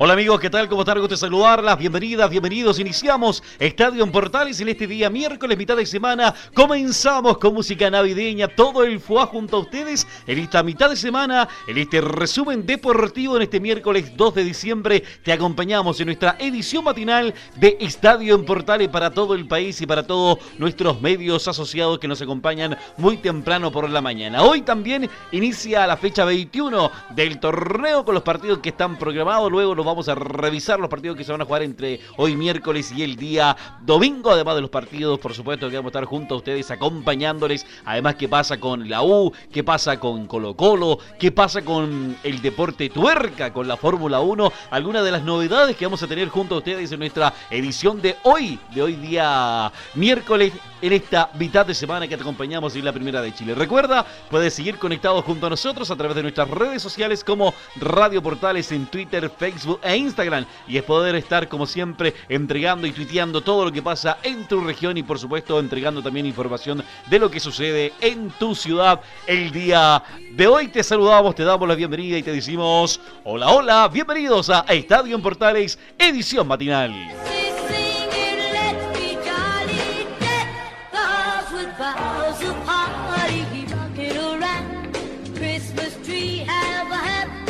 Hola amigos, ¿qué tal? ¿Cómo están? Gusto saludarlas. Bienvenidas, bienvenidos. Iniciamos Estadio en Portales en este día miércoles, mitad de semana. Comenzamos con música navideña. Todo el FUA junto a ustedes en esta mitad de semana, en este resumen deportivo en este miércoles 2 de diciembre. Te acompañamos en nuestra edición matinal de Estadio en Portales para todo el país y para todos nuestros medios asociados que nos acompañan muy temprano por la mañana. Hoy también inicia la fecha 21 del torneo con los partidos que están programados. Luego vamos a revisar los partidos que se van a jugar entre hoy miércoles y el día domingo. Además de los partidos, por supuesto, que vamos a estar junto a ustedes acompañándoles. Además, qué pasa con la U, qué pasa con Colo Colo, qué pasa con el deporte tuerca, con la Fórmula 1. Algunas de las novedades que vamos a tener junto a ustedes en nuestra edición de hoy, de hoy día miércoles, en esta mitad de semana que te acompañamos en la primera de Chile. Recuerda, puedes seguir conectado junto a nosotros a través de nuestras redes sociales como Radio Portales en Twitter, Facebook e Instagram. Y es poder estar, como siempre, entregando y tuiteando todo lo que pasa en tu región y, por supuesto, entregando también información de lo que sucede en tu ciudad el día de hoy. Te saludamos, te damos la bienvenida y te decimos: Hola, hola, bienvenidos a Estadio en Portales, edición matinal.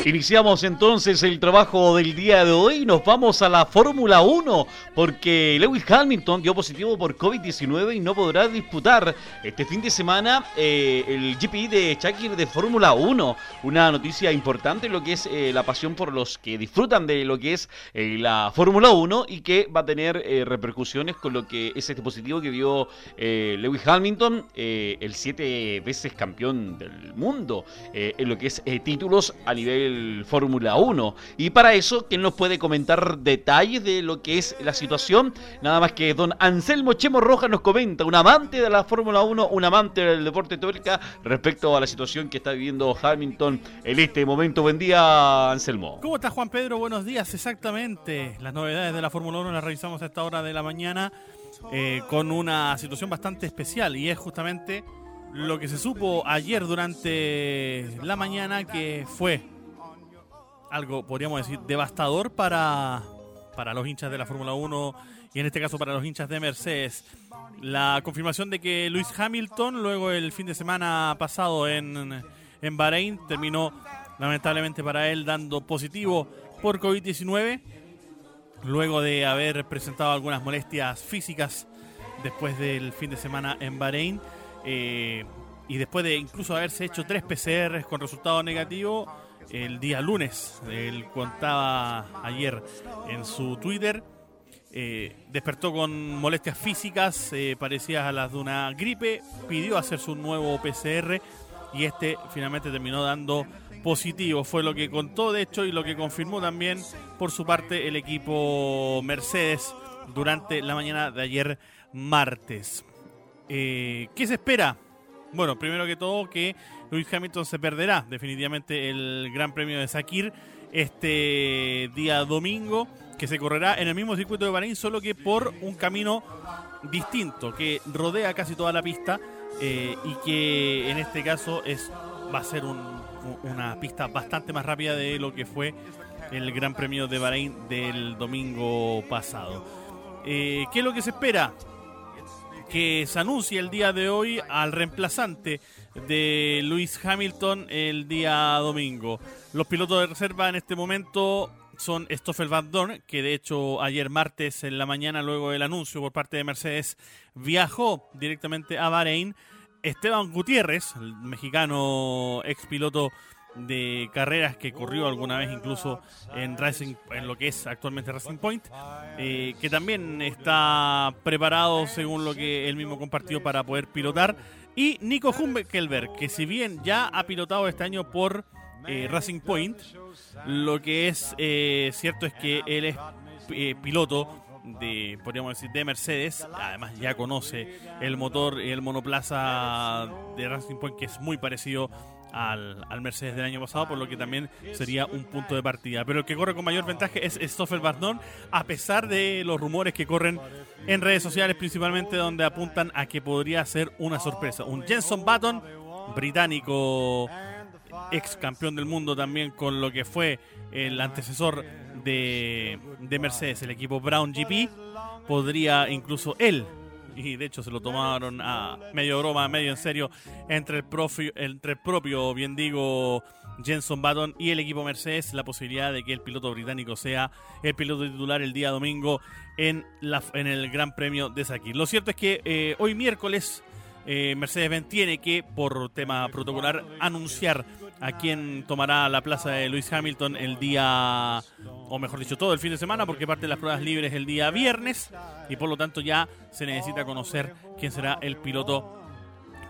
Iniciamos entonces el trabajo del día de hoy. Nos vamos a la Fórmula 1 porque Lewis Hamilton dio positivo por COVID-19 y no podrá disputar este fin de semana eh, el GP de Shakir de Fórmula 1. Una noticia importante en lo que es eh, la pasión por los que disfrutan de lo que es eh, la Fórmula 1 y que va a tener repercusiones con lo que es este positivo que dio Lewis Hamilton, el siete veces campeón del mundo en lo que es títulos a nivel Fórmula 1. Y para eso, ¿quién nos puede comentar detalles de lo que es la situación? Nada más que don Anselmo Chemo Rojas nos comenta, un amante de la Fórmula 1, un amante del deporte teórica respecto a la situación que está viviendo Hamilton en este momento. Buen día, Anselmo. ¿Cómo estás, Juan Pedro? Buenos días, exactamente. Las novedades de la Fórmula 1 las revisamos a esta hora de la mañana eh, con una situación bastante especial y es justamente lo que se supo ayer durante la mañana que fue algo, podríamos decir, devastador para, para los hinchas de la Fórmula 1 y en este caso para los hinchas de Mercedes. La confirmación de que Luis Hamilton, luego el fin de semana pasado en, en Bahrein, terminó lamentablemente para él dando positivo por COVID-19, luego de haber presentado algunas molestias físicas después del fin de semana en Bahrein. eh, y después de incluso haberse hecho tres PCRs con resultado negativo el día lunes, él contaba ayer en su Twitter, eh, despertó con molestias físicas eh, parecidas a las de una gripe, pidió hacerse un nuevo PCR y este finalmente terminó dando positivo. Fue lo que contó, de hecho, y lo que confirmó también por su parte el equipo Mercedes durante la mañana de ayer martes. Eh, ¿Qué se espera? Bueno, primero que todo que Lewis Hamilton se perderá definitivamente el Gran Premio de Sakir este día domingo, que se correrá en el mismo circuito de Bahrein, solo que por un camino distinto, que rodea casi toda la pista eh, y que en este caso es va a ser un- una pista bastante más rápida de lo que fue el Gran Premio de Bahrein del domingo pasado. Eh, ¿Qué es lo que se espera? que se anuncie el día de hoy al reemplazante de Luis Hamilton el día domingo. Los pilotos de reserva en este momento son Stoffel Van Dorn, que de hecho ayer martes en la mañana, luego del anuncio por parte de Mercedes, viajó directamente a Bahrein. Esteban Gutiérrez, el mexicano ex piloto de carreras que corrió alguna vez incluso en Racing, en lo que es actualmente Racing Point, eh, que también está preparado según lo que él mismo compartió para poder pilotar. Y Nico Humkelberg, que si bien ya ha pilotado este año por eh, Racing Point. Lo que es eh, cierto es que él es eh, piloto de, podríamos decir, de Mercedes. Además ya conoce el motor, el monoplaza de Racing Point, que es muy parecido al, al, Mercedes del año pasado, por lo que también sería un punto de partida. Pero el que corre con mayor ventaja es Stoffel Barnón, a pesar de los rumores que corren en redes sociales, principalmente donde apuntan a que podría ser una sorpresa. Un Jenson Button, británico, ex campeón del mundo también con lo que fue el antecesor de, de Mercedes, el equipo Brown GP, podría incluso él y de hecho se lo tomaron a medio broma, medio en serio, entre el, entre el propio, bien digo, Jenson Button y el equipo Mercedes, la posibilidad de que el piloto británico sea el piloto titular el día domingo en, la, en el Gran Premio de Sakir. Lo cierto es que eh, hoy miércoles eh, Mercedes-Benz tiene que, por tema protocolar, anunciar a quién tomará la plaza de Lewis Hamilton el día, o mejor dicho, todo el fin de semana, porque parte de las pruebas libres el día viernes, y por lo tanto ya se necesita conocer quién será el piloto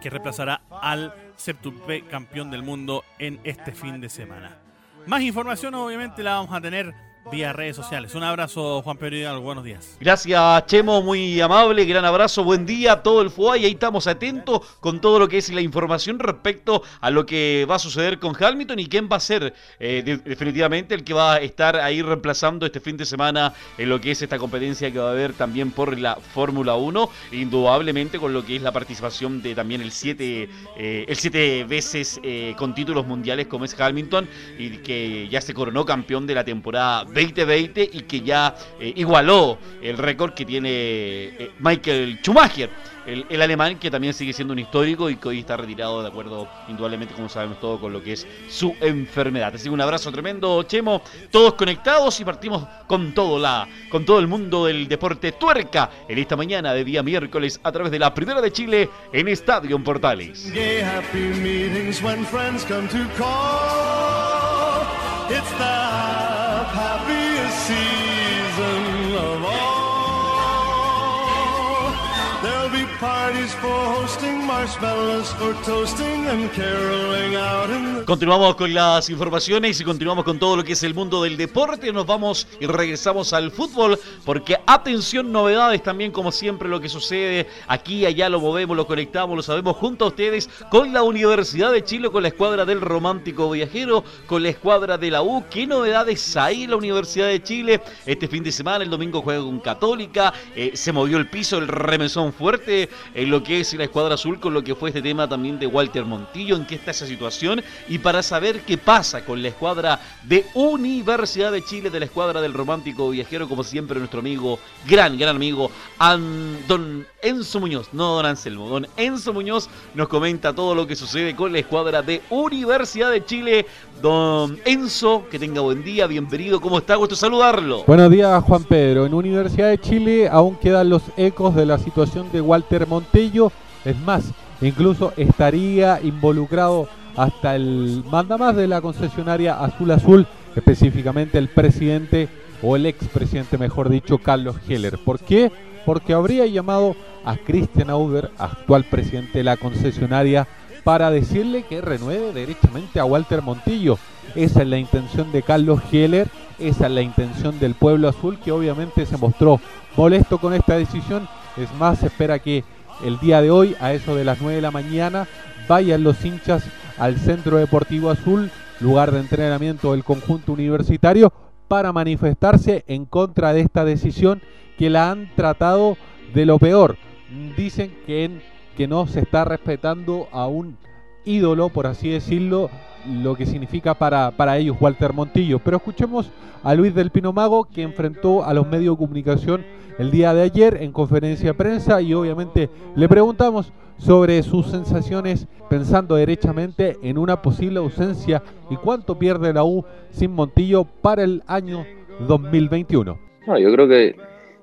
que reemplazará al septuple campeón del mundo en este fin de semana. Más información obviamente la vamos a tener vía redes sociales. Un abrazo, Juan Pedro. Buenos días. Gracias, Chemo. Muy amable. Gran abrazo. Buen día a todo el FUA. Y ahí estamos atentos con todo lo que es la información respecto a lo que va a suceder con Hamilton y quién va a ser eh, definitivamente el que va a estar ahí reemplazando este fin de semana en lo que es esta competencia que va a haber también por la Fórmula 1. Indudablemente con lo que es la participación de también el siete, eh, el siete veces eh, con títulos mundiales como es Hamilton y que ya se coronó campeón de la temporada 2020 y que ya eh, igualó el récord que tiene eh, Michael Schumacher, el, alemán que también sigue siendo un histórico y que hoy está retirado de acuerdo indudablemente como sabemos todo con lo que es su enfermedad. Así que un abrazo tremendo, Chemo, todos conectados y partimos con todo la con todo el mundo del deporte tuerca en esta mañana de día miércoles a través de la Primera de Chile en Estadio Portales. happiest see. Continuamos con las informaciones y continuamos con todo lo que es el mundo del deporte. Nos vamos y regresamos al fútbol porque atención, novedades también como siempre lo que sucede aquí, allá lo movemos, lo conectamos, lo sabemos junto a ustedes con la Universidad de Chile, con la escuadra del Romántico Viajero, con la escuadra de la U. ¿Qué novedades hay en la Universidad de Chile? Este fin de semana, el domingo juega con Católica, eh, se movió el piso, el remesón fuerte en lo que es la escuadra azul con lo que fue este tema también de Walter Montillo, en qué está esa situación y para saber qué pasa con la escuadra de Universidad de Chile, de la escuadra del romántico viajero, como siempre nuestro amigo, gran, gran amigo, don Enzo Muñoz, no don Anselmo, don Enzo Muñoz nos comenta todo lo que sucede con la escuadra de Universidad de Chile. Don Enzo, que tenga buen día, bienvenido, ¿cómo está? Gusto saludarlo. Buenos días, Juan Pedro. En Universidad de Chile aún quedan los ecos de la situación de Walter Es más, incluso estaría involucrado hasta el mandamás de la concesionaria Azul Azul, específicamente el presidente o el expresidente, mejor dicho, Carlos Heller. ¿Por qué? Porque habría llamado a Christian Auber, actual presidente de la concesionaria, para decirle que renueve derechamente a Walter Montillo. Esa es la intención de Carlos Heller, esa es la intención del pueblo azul que obviamente se mostró molesto con esta decisión. Es más, espera que el día de hoy, a eso de las 9 de la mañana, vayan los hinchas al Centro Deportivo Azul, lugar de entrenamiento del conjunto universitario, para manifestarse en contra de esta decisión que la han tratado de lo peor. Dicen que, que no se está respetando a un ídolo, por así decirlo, lo que significa para, para ellos Walter Montillo. Pero escuchemos a Luis del Pino Mago, que enfrentó a los medios de comunicación el día de ayer en conferencia de prensa y obviamente le preguntamos sobre sus sensaciones pensando derechamente en una posible ausencia y cuánto pierde la U sin Montillo para el año 2021. No, yo creo que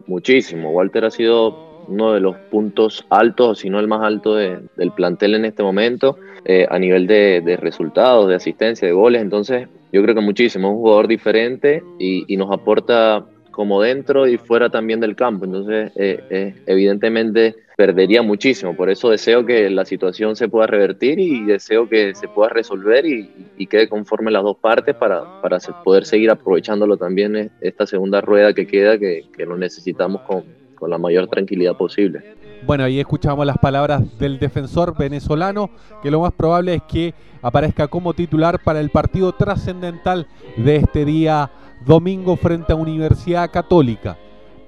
muchísimo. Walter ha sido uno de los puntos altos, si no el más alto del plantel en este momento, eh, a nivel de, resultados, de asistencia, de goles. Entonces, yo creo que muchísimo. Es un jugador diferente y, y nos aporta como dentro y fuera también del campo. Entonces, eh, eh, evidentemente perdería muchísimo. Por eso deseo que la situación se pueda revertir y deseo que se pueda resolver y, y quede conforme las dos partes para, para poder seguir aprovechándolo también eh, esta segunda rueda que queda, que, que lo necesitamos con, con la mayor tranquilidad posible. Bueno, ahí escuchamos las palabras del defensor venezolano, que lo más probable es que aparezca como titular para el partido trascendental de este día domingo frente a Universidad Católica.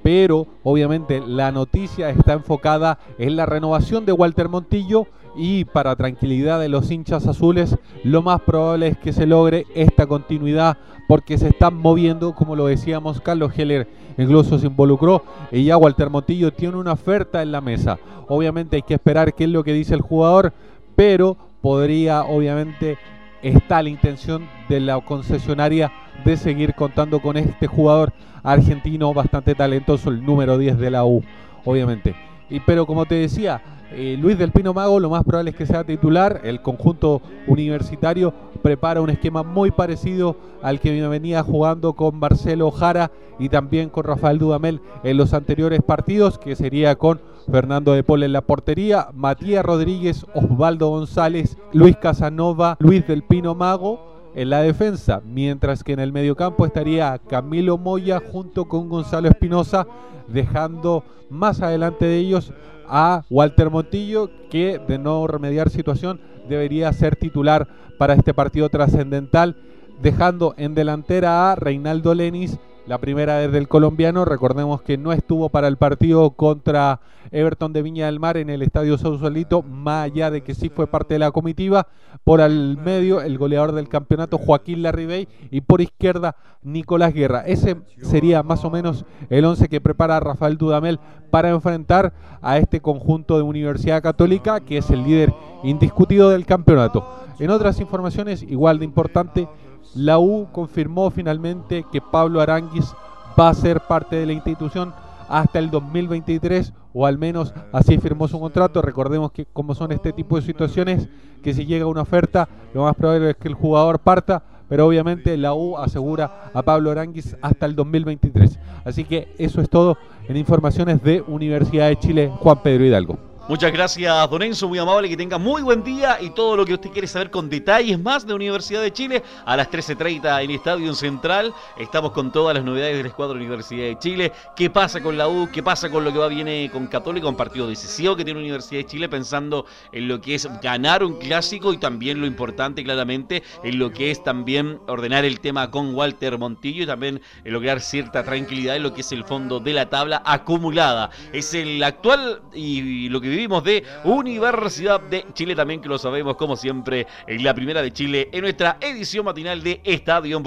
Pero obviamente la noticia está enfocada en la renovación de Walter Montillo y para tranquilidad de los hinchas azules, lo más probable es que se logre esta continuidad porque se están moviendo, como lo decíamos, Carlos Heller incluso se involucró y ya Walter Montillo tiene una oferta en la mesa. Obviamente hay que esperar qué es lo que dice el jugador, pero podría obviamente está la intención de la concesionaria de seguir contando con este jugador argentino bastante talentoso, el número 10 de la U, obviamente. Y pero como te decía, eh, Luis del Pino Mago lo más probable es que sea titular. El conjunto universitario prepara un esquema muy parecido al que venía jugando con Marcelo Jara y también con Rafael Dudamel en los anteriores partidos, que sería con Fernando de Paul en la portería, Matías Rodríguez, Osvaldo González, Luis Casanova, Luis del Pino Mago en la defensa, mientras que en el mediocampo estaría Camilo Moya junto con Gonzalo Espinosa, dejando más adelante de ellos a Walter Montillo, que de no remediar situación debería ser titular para este partido trascendental, dejando en delantera a Reinaldo Lenis, la primera vez del colombiano, recordemos que no estuvo para el partido contra Everton de Viña del Mar en el Estadio Sausalito, más allá de que sí fue parte de la comitiva, por al medio el goleador del campeonato Joaquín Larribey y por izquierda Nicolás Guerra. Ese sería más o menos el 11 que prepara Rafael Dudamel para enfrentar a este conjunto de Universidad Católica que es el líder indiscutido del campeonato. En otras informaciones igual de importante, la U confirmó finalmente que Pablo Aranguis va a ser parte de la institución hasta el 2023 o al menos así firmó su contrato. Recordemos que como son este tipo de situaciones, que si llega una oferta, lo más probable es que el jugador parta, pero obviamente la U asegura a Pablo Aranguis hasta el 2023. Así que eso es todo en informaciones de Universidad de Chile, Juan Pedro Hidalgo. Muchas gracias, Don Enzo, muy amable, que tenga muy buen día y todo lo que usted quiere saber con detalles más de Universidad de Chile a las 13.30 en Estadio Central. Estamos con todas las novedades del escuadro Universidad de Chile. ¿Qué pasa con la U? ¿Qué pasa con lo que va viene con Católica? Un partido decisivo que tiene Universidad de Chile pensando en lo que es ganar un clásico y también lo importante claramente en lo que es también ordenar el tema con Walter Montillo y también en lograr cierta tranquilidad en lo que es el fondo de la tabla acumulada. Es el actual y lo que vivimos de Universidad de Chile también que lo sabemos como siempre en la primera de Chile en nuestra edición matinal de Estadio en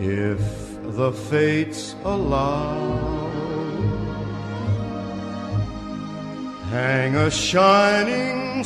if the fates allow.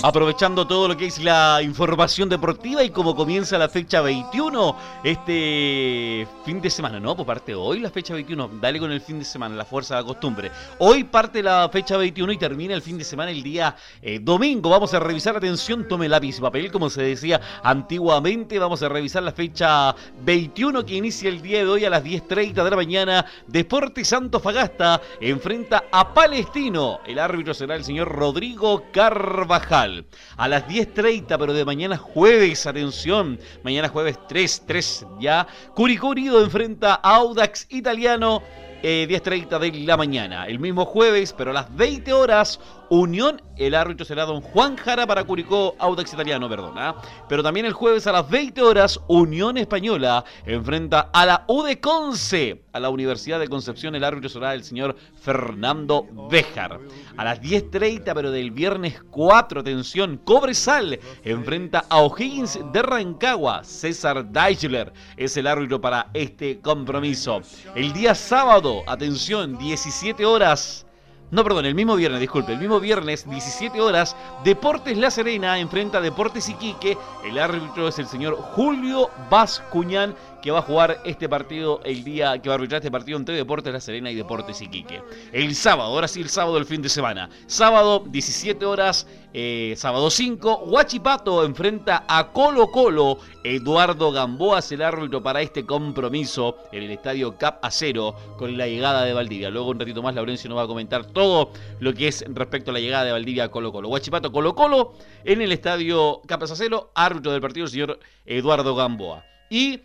Aprovechando todo lo que es la información deportiva y como comienza la fecha 21 este fin de semana, ¿no? Pues parte hoy la fecha 21, dale con el fin de semana, la fuerza de la costumbre. Hoy parte la fecha 21 y termina el fin de semana el día eh, domingo. Vamos a revisar, atención, tome lápiz y papel, como se decía antiguamente. Vamos a revisar la fecha 21 que inicia el día de hoy a las 10.30 de la mañana. Deportes Santo Fagasta enfrenta a Palestino. El árbitro será el señor Rodrigo Carvajal. A las 10.30, pero de mañana jueves, atención, mañana jueves 3, 3 ya. Curicó Unido enfrenta a Audax Italiano. eh, 10.30 de la mañana. El mismo jueves, pero a las 20 horas, Unión, el árbitro será don Juan Jara para Curicó, Audax Italiano, perdona. Pero también el jueves a las 20 horas, Unión Española enfrenta a la U de Conce, a la Universidad de Concepción, el árbitro será el señor Fernando Béjar. A las 10.30, pero del viernes 4, atención, Cobresal enfrenta a O'Higgins de Rancagua. César Deichler es el árbitro para este compromiso. El día sábado, atención, 17 horas. No, perdón, el mismo viernes, disculpe, el mismo viernes, 17 horas, Deportes La Serena enfrenta a Deportes Iquique. El árbitro es el señor Julio Bascuñán, que va a jugar este partido el día, que va a arbitrar este partido entre Deportes La Serena y Deportes Iquique. El sábado, ahora sí el sábado del fin de semana. Sábado, 17 horas, eh, sábado 5, Huachipato enfrenta a Colo Colo. Eduardo Gamboa es el árbitro para este compromiso en el estadio Cap Acero con la llegada de Valdivia. Luego un ratito más Laurencio nos va a comentar todo lo que es respecto a la llegada de Valdivia a Colo Colo. Huachipato Colo Colo en el estadio Cap Acero, árbitro del partido el señor Eduardo Gamboa. Y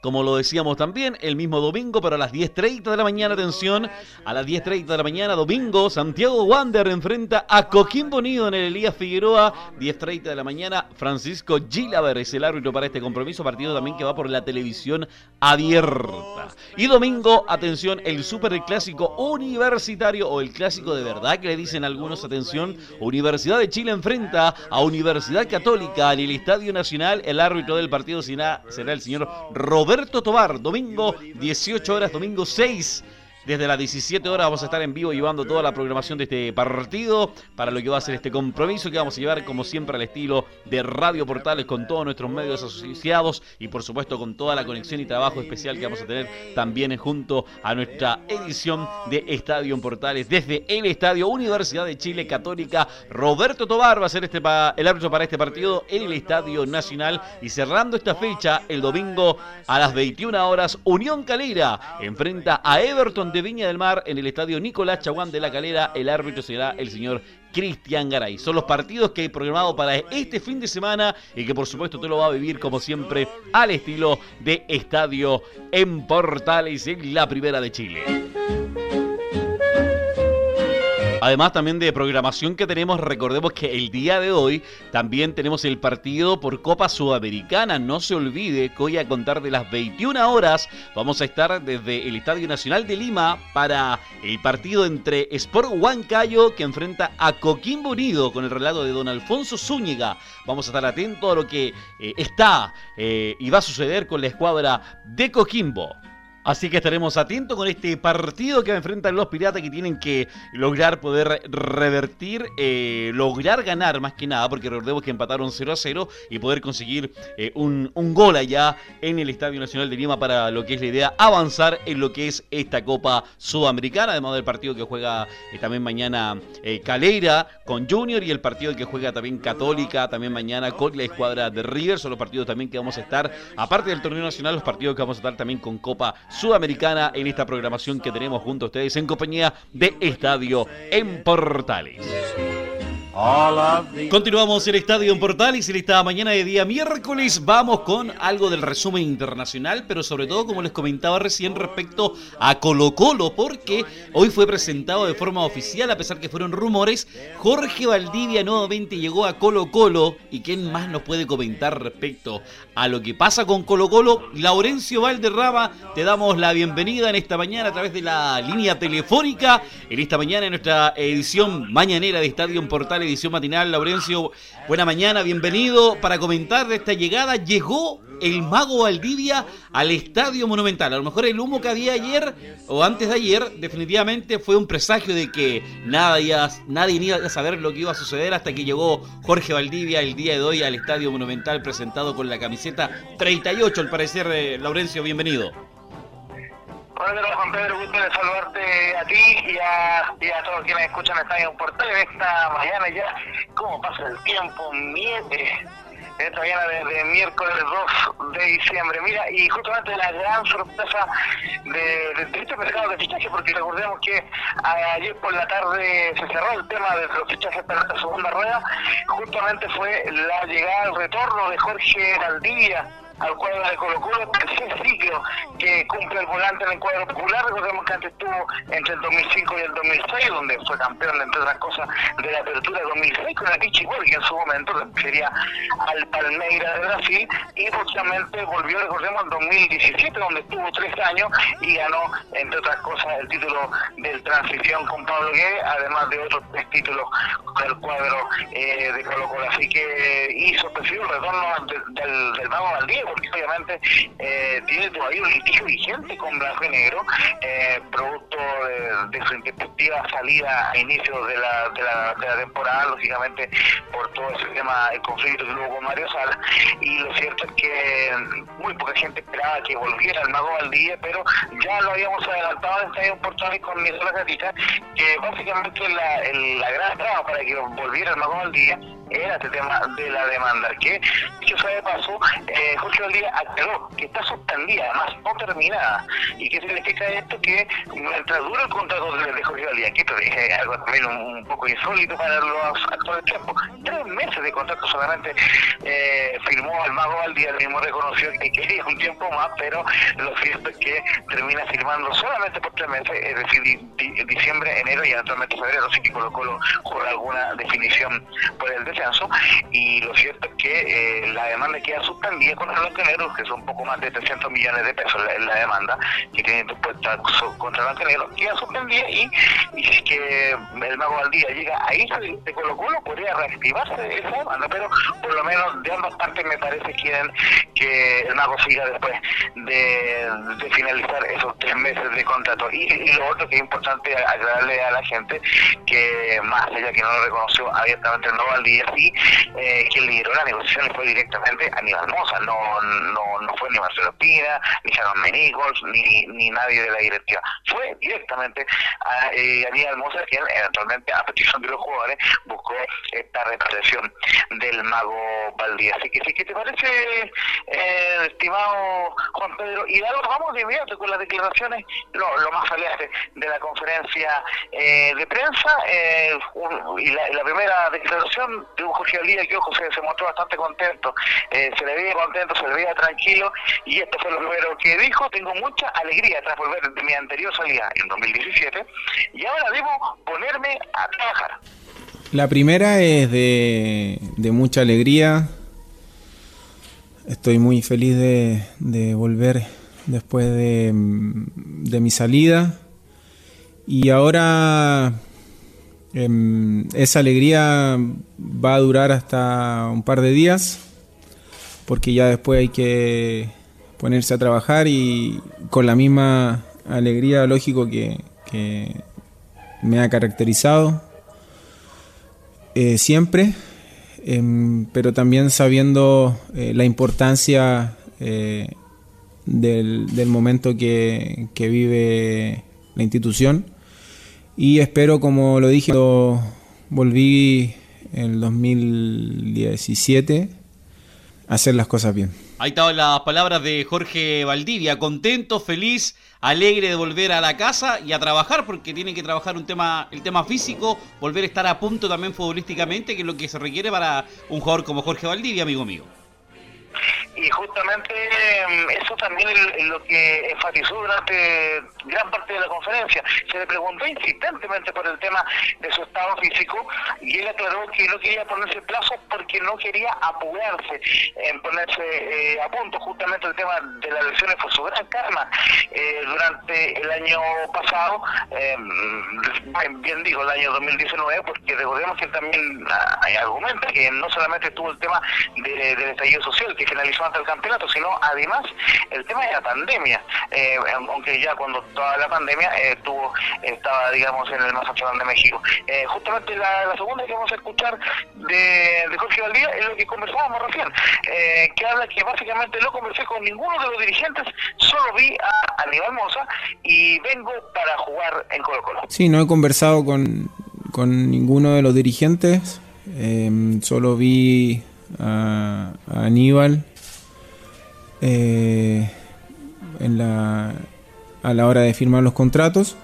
como lo decíamos también, el mismo domingo, pero a las 10.30 de la mañana, atención, a las 10.30 de la mañana, domingo, Santiago Wander enfrenta a Coquimbo Unido en el Elías Figueroa, 10.30 de la mañana, Francisco Gilaver es el árbitro para este compromiso, partido también que va por la televisión abierta. Y domingo, atención, el super clásico universitario, o el clásico de verdad que le dicen algunos, atención, Universidad de Chile enfrenta a Universidad Católica en el Estadio Nacional, el árbitro del partido será, el señor Roberto Roberto Tobar, domingo 18 horas, domingo 6 desde las 17 horas vamos a estar en vivo llevando toda la programación de este partido para lo que va a ser este compromiso que vamos a llevar como siempre al estilo de Radio Portales con todos nuestros medios asociados y por supuesto con toda la conexión y trabajo especial que vamos a tener también junto a nuestra edición de Estadio Portales desde el Estadio Universidad de Chile Católica. Roberto Tobar va a ser este el árbitro para este partido en el Estadio Nacional y cerrando esta fecha el domingo a las 21 horas Unión Calera enfrenta a Everton de Viña del Mar en el estadio Nicolás Chaguán de la Calera. El árbitro será el señor Cristian Garay. Son los partidos que he programado para este fin de semana y que por supuesto usted lo va a vivir como siempre al estilo de estadio en Portales en la Primera de Chile. Además también de programación que tenemos, recordemos que el día de hoy también tenemos el partido por Copa Sudamericana. No se olvide que hoy a contar de las 21 horas vamos a estar desde el Estadio Nacional de Lima para el partido entre Sport Huancayo que enfrenta a Coquimbo Unido con el relato de don Alfonso Zúñiga. Vamos a estar atentos a lo que eh, está eh, y va a suceder con la escuadra de Coquimbo. Así que estaremos atentos con este partido que enfrentan los piratas que tienen que lograr poder revertir, eh, lograr ganar más que nada, porque recordemos que empataron 0 a 0 y poder conseguir eh, un, gol allá en el Estadio Nacional de Lima para lo que es la idea, avanzar en lo que es esta Copa Sudamericana, además del partido que juega eh, también mañana Calera con Junior y el partido que juega también Católica también mañana con la escuadra de River, son los partidos también que vamos a estar, aparte del torneo nacional, los partidos que vamos a estar también con Copa Sudamericana en esta programación que tenemos junto a ustedes en compañía de Estadio en Portales. Continuamos el Estadio en Portales en esta mañana de día miércoles. Vamos con algo del resumen internacional, pero sobre todo, como les comentaba recién, respecto a Colo Colo, porque hoy fue presentado de forma oficial, a pesar que fueron rumores, Jorge Valdivia nuevamente llegó a Colo Colo. ¿Y quién más nos puede comentar respecto a lo que pasa con Colo Colo? Laurencio Valderrama, te damos la bienvenida en esta mañana a través de la línea telefónica, en esta mañana en nuestra edición mañanera de Estadio en Portales edición matinal. Laurencio, buena mañana, bienvenido para comentar de esta llegada. Llegó el mago Valdivia al Estadio Monumental. A lo mejor el humo que había ayer o antes de ayer definitivamente fue un presagio de que nadie, nadie iba a saber lo que iba a suceder hasta que llegó Jorge Valdivia el día de hoy al Estadio Monumental presentado con la camiseta 38. Al parecer, eh, Laurencio, bienvenido. Hola, Juan Pedro, gusto de saludarte a ti y a, y a todos quienes escuchan Estadio Portal esta mañana ya. ¿Cómo pasa el tiempo? Miente. Esta mañana de, miércoles 2 de diciembre. Mira, y justamente la gran sorpresa de, de, este mercado de fichajes, porque recordemos que ayer por la tarde se cerró el tema de los fichajes para esta segunda rueda, justamente fue la llegada, el retorno de Jorge Valdivia al cuadro de Colo Colo, tercer ciclo que cumple el volante en el cuadro popular. Recordemos que antes estuvo entre el 2005 y el 2006, donde fue campeón, entre otras cosas, de la apertura 2006 con la Pichihuel, que en su momento sería al Palmeira de Brasil, y próximamente volvió, recordemos, en 2017, donde estuvo tres años y ganó, entre otras cosas, el título del transición con Pablo Gué, además de otros tres títulos del cuadro eh, de Colo Colo. Así que hizo el retorno del, del, del Valdivia porque obviamente eh, tiene todavía un litigio vigente con Blanco y Negro, eh, producto de, su intempestiva salida a inicios de la, de, la, temporada, lógicamente por todo ese tema, el conflicto que hubo con Mario Sala, y lo cierto es que muy poca gente esperaba que volviera el Mago Valdivia, pero ya lo habíamos adelantado en Estadio Portales con Nicolás Gatita, que básicamente la, el- la gran trama para que volviera el Mago Valdivia era este tema de la demanda, que, dicho sea de paso, eh, Jorge Valdivia aclaró que está suspendida, además no terminada. ¿Y qué significa esto? Que mientras dura el contrato de, de Jorge Valdivia, que esto es algo también un, poco insólito para los actuales tiempos, tres meses de contrato solamente eh, firmó el Mago Valdivia, el mismo reconoció que quería un tiempo más, pero lo cierto es que termina firmando solamente por tres meses, es decir, di- di- diciembre, enero y eventualmente febrero, así que Colo Colo alguna definición por el Y lo cierto es que eh, la demanda queda suspendida contra Blanco y Negro, que son un poco más de 300 millones de pesos la, la demanda que tiene interpuesta so- contra Blanco y Negro, queda suspendida y, y si es que el Mago Valdía llega a irse de, Colo Colo, podría reactivarse esa demanda, pero por lo menos de ambas partes me parece quieren que el Mago siga después de, finalizar esos tres meses de contrato. Y, lo otro que es importante aclararle a la gente, que más allá que no lo reconoció abiertamente el Mago Valdía, sí, eh, quien lideró la negociación fue directamente Aníbal Moza, no, no, no fue ni Marcelo Pina, ni Sharon Menigols, ni, ni nadie de la directiva. Fue directamente a eh, Aníbal quien eventualmente, a petición de los jugadores, buscó esta represión del mago Valdía. Así que sí, ¿qué te parece, eh, estimado Juan Pedro? Y ahora vamos de inmediato con las declaraciones, lo, lo más saliente de la conferencia eh, de prensa. eh, un- y, la, primera declaración de un Jorge Valdía que, ojo, se, mostró bastante contento. Eh, se le veía contento, se le veía tranquilo. Y esto fue lo primero que dijo. Tengo mucha alegría tras volver de mi anterior salida en 2017. Y ahora debo ponerme a trabajar. La primera es de, mucha alegría. Estoy muy feliz de, volver después de, de mi salida. Y ahora em, esa alegría va a durar hasta un par de días, porque ya después hay que ponerse a trabajar y con la misma alegría, lógico, que, me ha caracterizado eh, siempre, em, pero también sabiendo eh, la importancia eh, del, del momento que, que vive la institución. Y espero, como lo dije, cuando volví en el 2017, hacer las cosas bien. Ahí estaban las palabras de Jorge Valdivia, contento, feliz, alegre de volver a la casa y a trabajar, porque tienen que trabajar un tema, el tema físico, volver a estar a punto también futbolísticamente, que es lo que se requiere para un jugador como Jorge Valdivia, amigo mío. Y justamente mm, eso también es lo que enfatizó durante gran parte de la conferencia. Se le preguntó insistentemente por el tema de su estado físico y él aclaró que no quería ponerse plazo porque no quería apurarse en ponerse eh, a punto. Justamente el tema de las lesiones fue su gran karma eh, durante el año pasado, eh, mm, bien digo, el año 2019, porque recordemos que también ah, argumenta que no solamente tuvo el tema de- del estallido social que finalizó antes del campeonato, sino además el tema de la pandemia, eh, aunque ya cuando toda la pandemia eh, tuvo, estaba digamos en el Mazatlán de México. Eh, justamente la, la segunda que vamos a escuchar de, de Jorge Valdía es lo que conversábamos recién, eh, que habla que básicamente no conversé con ninguno de los dirigentes, solo vi a Aníbal Moza y vengo para jugar en Colo Colo. Sí, no he conversado con, con ninguno de los dirigentes, em, solo vi a, a Aníbal eh, en la, a la hora de firmar los contratos.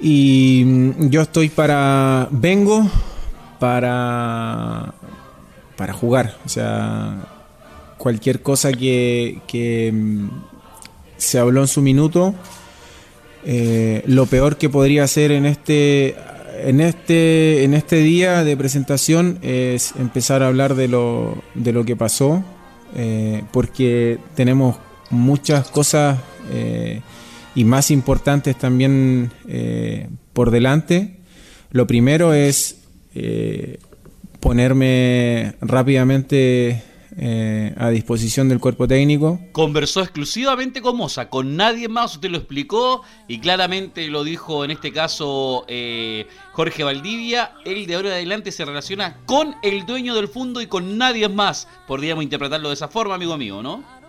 Y mm, yo estoy para. Vengo para. para jugar. O sea, cualquier cosa que, mm, se habló en su minuto. eh, lo peor que podría hacer en este en este en este día de presentación es empezar a hablar de lo de lo que pasó eh, porque tenemos muchas cosas eh, y más importantes también eh, por delante. Lo primero es ponerme rápidamente eh, a disposición del cuerpo técnico. Conversó exclusivamente con Moza, con nadie más, usted lo explicó y claramente lo dijo en este caso eh, Jorge Valdivia, él de ahora en adelante se relaciona con el dueño del fondo y con nadie más, podríamos interpretarlo de esa forma, amigo mío, ¿no?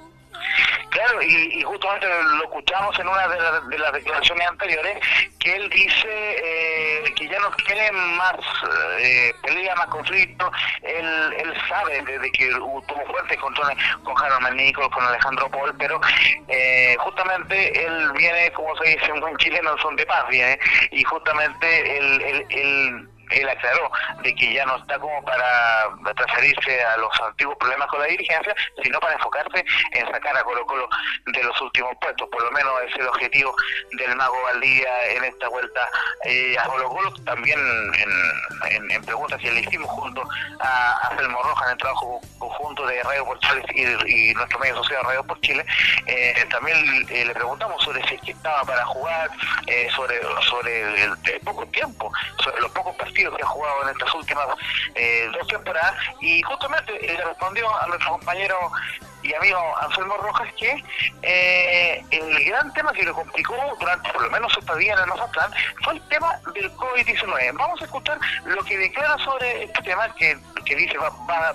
Claro, y, y justamente lo escuchamos en una de, la- de las declaraciones anteriores, que él dice eh, que ya no quiere más eh, pelea, más conflicto. Él, él sabe desde que tuvo fuertes controles con Harold Menicos, con Alejandro Paul, pero eh, justamente él viene, como se dice, un buen chileno, son de paz, viene, y justamente él, él, él él aclaró de que ya no está como para transferirse a los antiguos problemas con la dirigencia, sino para enfocarse en sacar a Colo Colo de los últimos puestos. Por lo menos ese es el objetivo del Mago Valdía en esta vuelta eh, a Colo Colo. También en, preguntas que le hicimos junto a, a Selmo Roja en el trabajo conjunto de Radio por Chile y, nuestro medio social Radio por Chile, eh, también eh, le preguntamos sobre si es que estaba para jugar, eh, sobre, sobre el poco tiempo, sobre los pocos partidos que ha jugado en estas últimas eh, dos temporadas y justamente eh, le respondió a nuestro compañero y amigo Anselmo Rojas que eh, el gran tema que lo complicó durante por lo menos su estadía en el Mazatlán fue el tema del COVID-19. Vamos a escuchar lo que declara sobre este tema que, dice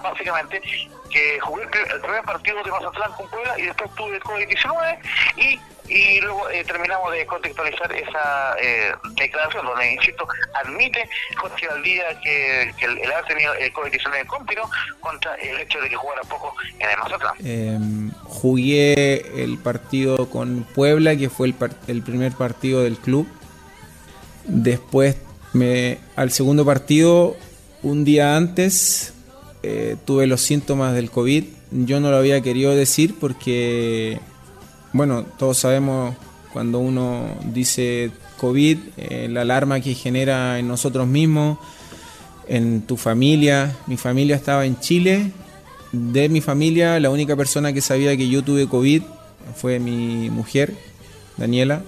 básicamente que jugué el primer partido de Mazatlán con Puebla y después tuve el COVID-19 y y luego eh, terminamos de contextualizar esa eh, declaración donde, insisto, admite Jorge Valdía que, que el, el haber tenido el COVID-19 compiro contra el hecho de que jugara poco en el Mazatlán. Eh, jugué el partido con Puebla, que fue el, el primer partido del club. Después, me, al segundo partido, un día antes, eh, tuve los síntomas del COVID. Yo no lo había querido decir porque, bueno, todos sabemos cuando uno dice COVID, eh, la alarma que genera en nosotros mismos, en tu familia. Mi familia estaba en Chile. De mi familia, la única persona que sabía que yo tuve COVID fue mi mujer, Daniela.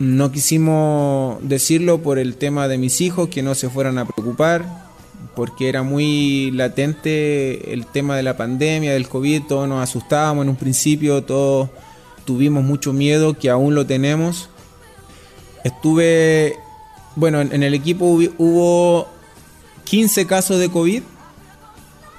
No quisimos decirlo por el tema de mis hijos, que no se fueran a preocupar, porque era muy latente el tema de la pandemia, del COVID, todos nos asustábamos en un principio, todos tuvimos mucho miedo, que aún lo tenemos. Estuve, bueno, en, el equipo hubo 15 casos de COVID.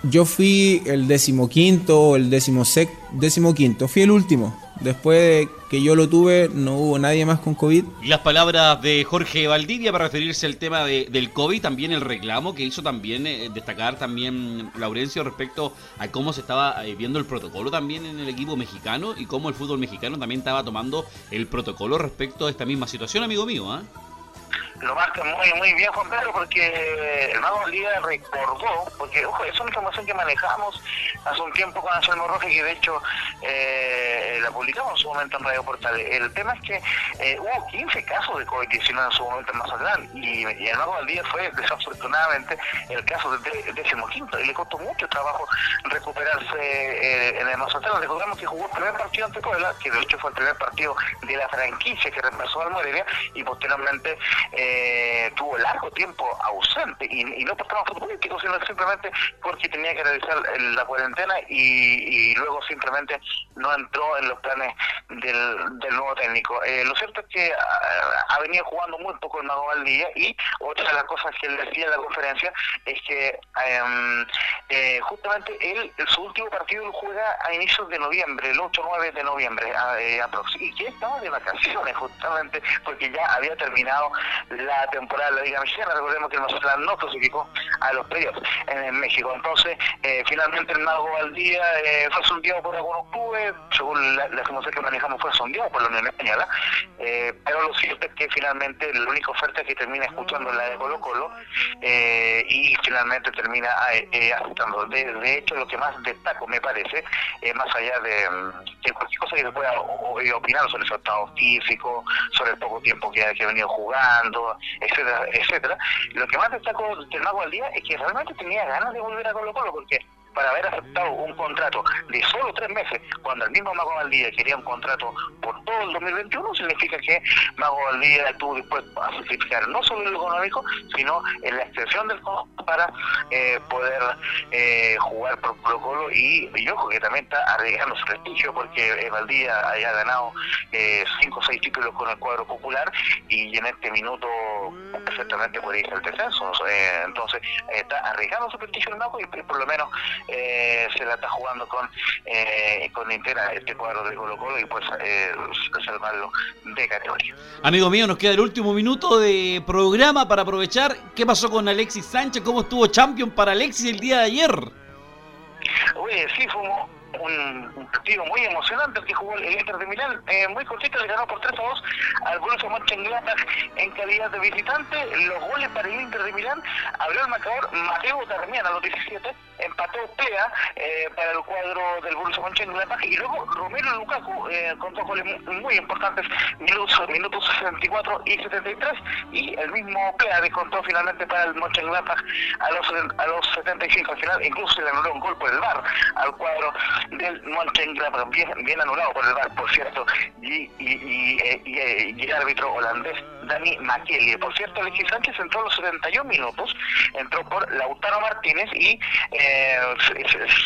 Yo fui el decimoquinto o el decimosec, decimoquinto, fui el último. Después de que yo lo tuve, no hubo nadie más con COVID. Las palabras de Jorge Valdivia para referirse al tema de- del COVID, también el reclamo que hizo también eh, destacar también Laurencio respecto a cómo se estaba eh, viendo el protocolo también en el equipo mexicano y cómo el fútbol mexicano también estaba tomando el protocolo respecto a esta misma situación, amigo mío. ¿ah? Lo marca muy muy bien Juan Pedro porque el Mago Valdía recordó, porque ojo, es una información que manejamos hace un tiempo con Anselmo Rojas que de hecho eh, la publicamos en su momento en Radio Portal. El tema es que eh, hubo 15 casos de COVID-19 en su momento en Mazatlán y, y el Mago Valdía fue desafortunadamente el caso del décimo quinto y le costó mucho trabajo recuperarse eh, en el Mazatlán. Recordemos que jugó el primer partido ante Puebla, que de hecho fue el primer partido de la franquicia que reemplazó al Morelia y posteriormente eh, tuvo largo tiempo ausente y, no por temas futbolísticos, sino simplemente porque tenía que realizar el- la cuarentena y, y luego simplemente no entró en los planes del, nuevo técnico. Eh, lo cierto es que ah, ha venido jugando muy poco el Mago Valdía y otra de las cosas que él decía en la conferencia es que em, eh, justamente él, su último partido lo juega a inicios de noviembre, el 8-9 de noviembre, a- eh, aprox- y que estaba de vacaciones justamente porque ya había terminado la temporada de la Liga Mexicana. Recordemos que el Mazatlán no clasificó a los playoffs en, México. Entonces, eh, finalmente el Mago Valdía eh, fue sondeado por algunos clubes, según la, información que manejamos fue sondeado por la Unión Española, eh, pero lo cierto es que finalmente la única oferta que termina escuchando es la de Colo Colo eh, y finalmente termina eh, aceptando. De, hecho, lo que más destaco, me parece, más allá de, mm, de cualquier cosa que se pueda o- o- opinar sobre su estado físico, sobre el poco tiempo que, que ha venido jugando, etcétera, etcétera, lo que más destaco del Mago al día es que realmente tenía ganas de volver a Colo Colo, porque para haber aceptado un contrato de solo tres meses, cuando el mismo Mago Valdía quería un contrato por todo el 2021, significa que Mago Valdía estuvo dispuesto a sacrificar no solo en lo económico, sino en la extensión del contrato para eh, poder eh, jugar por Colo Colo y, y ojo que también está arriesgando su prestigio porque eh, Valdía haya ganado eh, cinco o seis títulos con el cuadro popular y en este minuto perfectamente puede irse al descenso. Eh, entonces está arriesgando su prestigio el Mago y por lo menos eh, se la está jugando con eh, con entera este cuadro de Colo Colo y pues eh, salvarlo de categoría. Amigo mío, nos queda el último minuto de programa para aprovechar. ¿Qué pasó con Alexis Sánchez? ¿Cómo estuvo Champion para Alexis el día de ayer? Oye, sí, fue un, un- un partido muy emocionante el que jugó el Inter de Milán. Eh, muy cortito, le ganó por 3 a 2 al Borussia Mönchengladbach en calidad de visitante. Los goles para el Inter de Milán abrió el marcador Mateo Darmian a los 17, empató Plea eh, para el cuadro del Borussia Mönchengladbach y luego Romero Lukaku eh, con goles mu- muy importantes, minutos, minutos 64 y 73 y el mismo Plea descontó finalmente para el Mönchengladbach a los, a los 75 al final, incluso le anuló un gol por el VAR al cuadro del Mönchengladbach, bien, bien anulado por el VAR, por cierto, y, y, y, eh, eh, y el árbitro holandés Dani Makeli. Por cierto, Alexis Sánchez entró a los 71 minutos, entró por Lautaro Martínez y eh,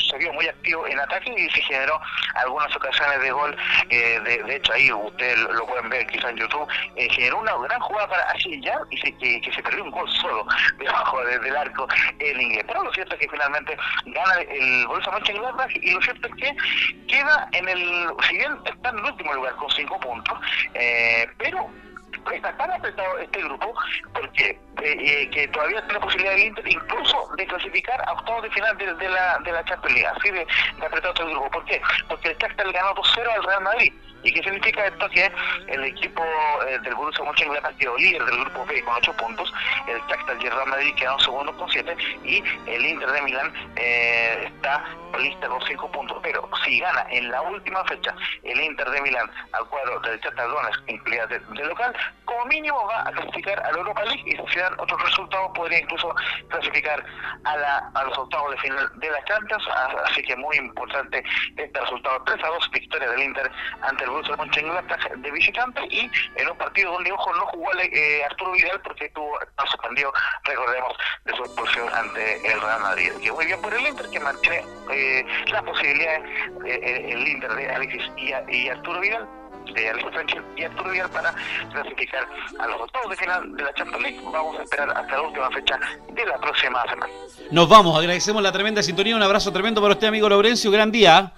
se, vio muy activo en ataque y se generó algunas ocasiones de gol. eh, de, hecho, ahí ustedes lo, pueden ver quizá en YouTube. eh, generó una gran jugada para Ashley Young y se, que, se perdió un gol solo debajo de- del arco el inglés. Pero lo cierto es que finalmente gana el Borussia Mönchengladbach y lo cierto es que queda en el, si bien está en el último lugar con cinco puntos, eh, pero está tan apretado este grupo porque eh, eh, que todavía tiene posibilidad Inter incluso de clasificar a octavos de final de, de la de la Champions League. Así de, de apretado este grupo. ¿por qué? porque el Shakhtar le ganó 2-0 al Real Madrid ¿Y qué significa esto? Que el equipo eh, del Borussia Mönchengladbach quedó líder del grupo B con 8 puntos, el Shakhtar y el Real Madrid quedaron segundos con 7 y el Inter de Milán eh, está lista con 5 puntos. Pero si gana en la última fecha el Inter de Milán al cuadro del Shakhtar Donetsk en calidad de, local, como mínimo va a clasificar a la Europa League y si dan otros resultados podría incluso clasificar a, la, a los octavos de final de la Champions. Así que muy importante este resultado 3 a 2, victoria del Inter ante Borussia Mönchengladbach de visitante y en un partido donde ojo no jugó eh, Arturo Vidal porque estuvo suspendido, recordemos, de su expulsión ante el Real Madrid. Que muy bien por el Inter que mantiene eh, las posibilidades eh, eh, el Inter de Alexis y, y Arturo Vidal de Alexis Sánchez y Arturo Vidal para clasificar a los octavos de final de la Champions League. Vamos a esperar hasta la última fecha de la próxima semana. Nos vamos, agradecemos la tremenda sintonía, un abrazo tremendo para usted, amigo Laurencio, gran día.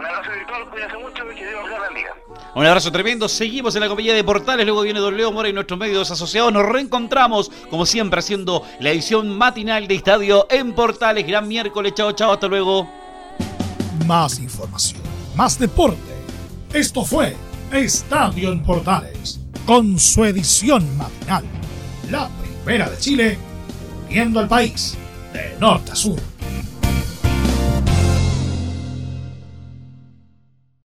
Un abrazo virtual, cuídense mucho y que Dios los bendiga. Un abrazo tremendo, seguimos en la compañía de Portales, luego viene Don Leo Mora y nuestros medios asociados, nos reencontramos, como siempre, haciendo la edición matinal de Estadio en Portales, gran miércoles, chao, chao, hasta luego. Más información, más deporte. Esto fue Estadio en Portales, con su edición matinal. La primera de Chile, uniendo al país de norte a sur.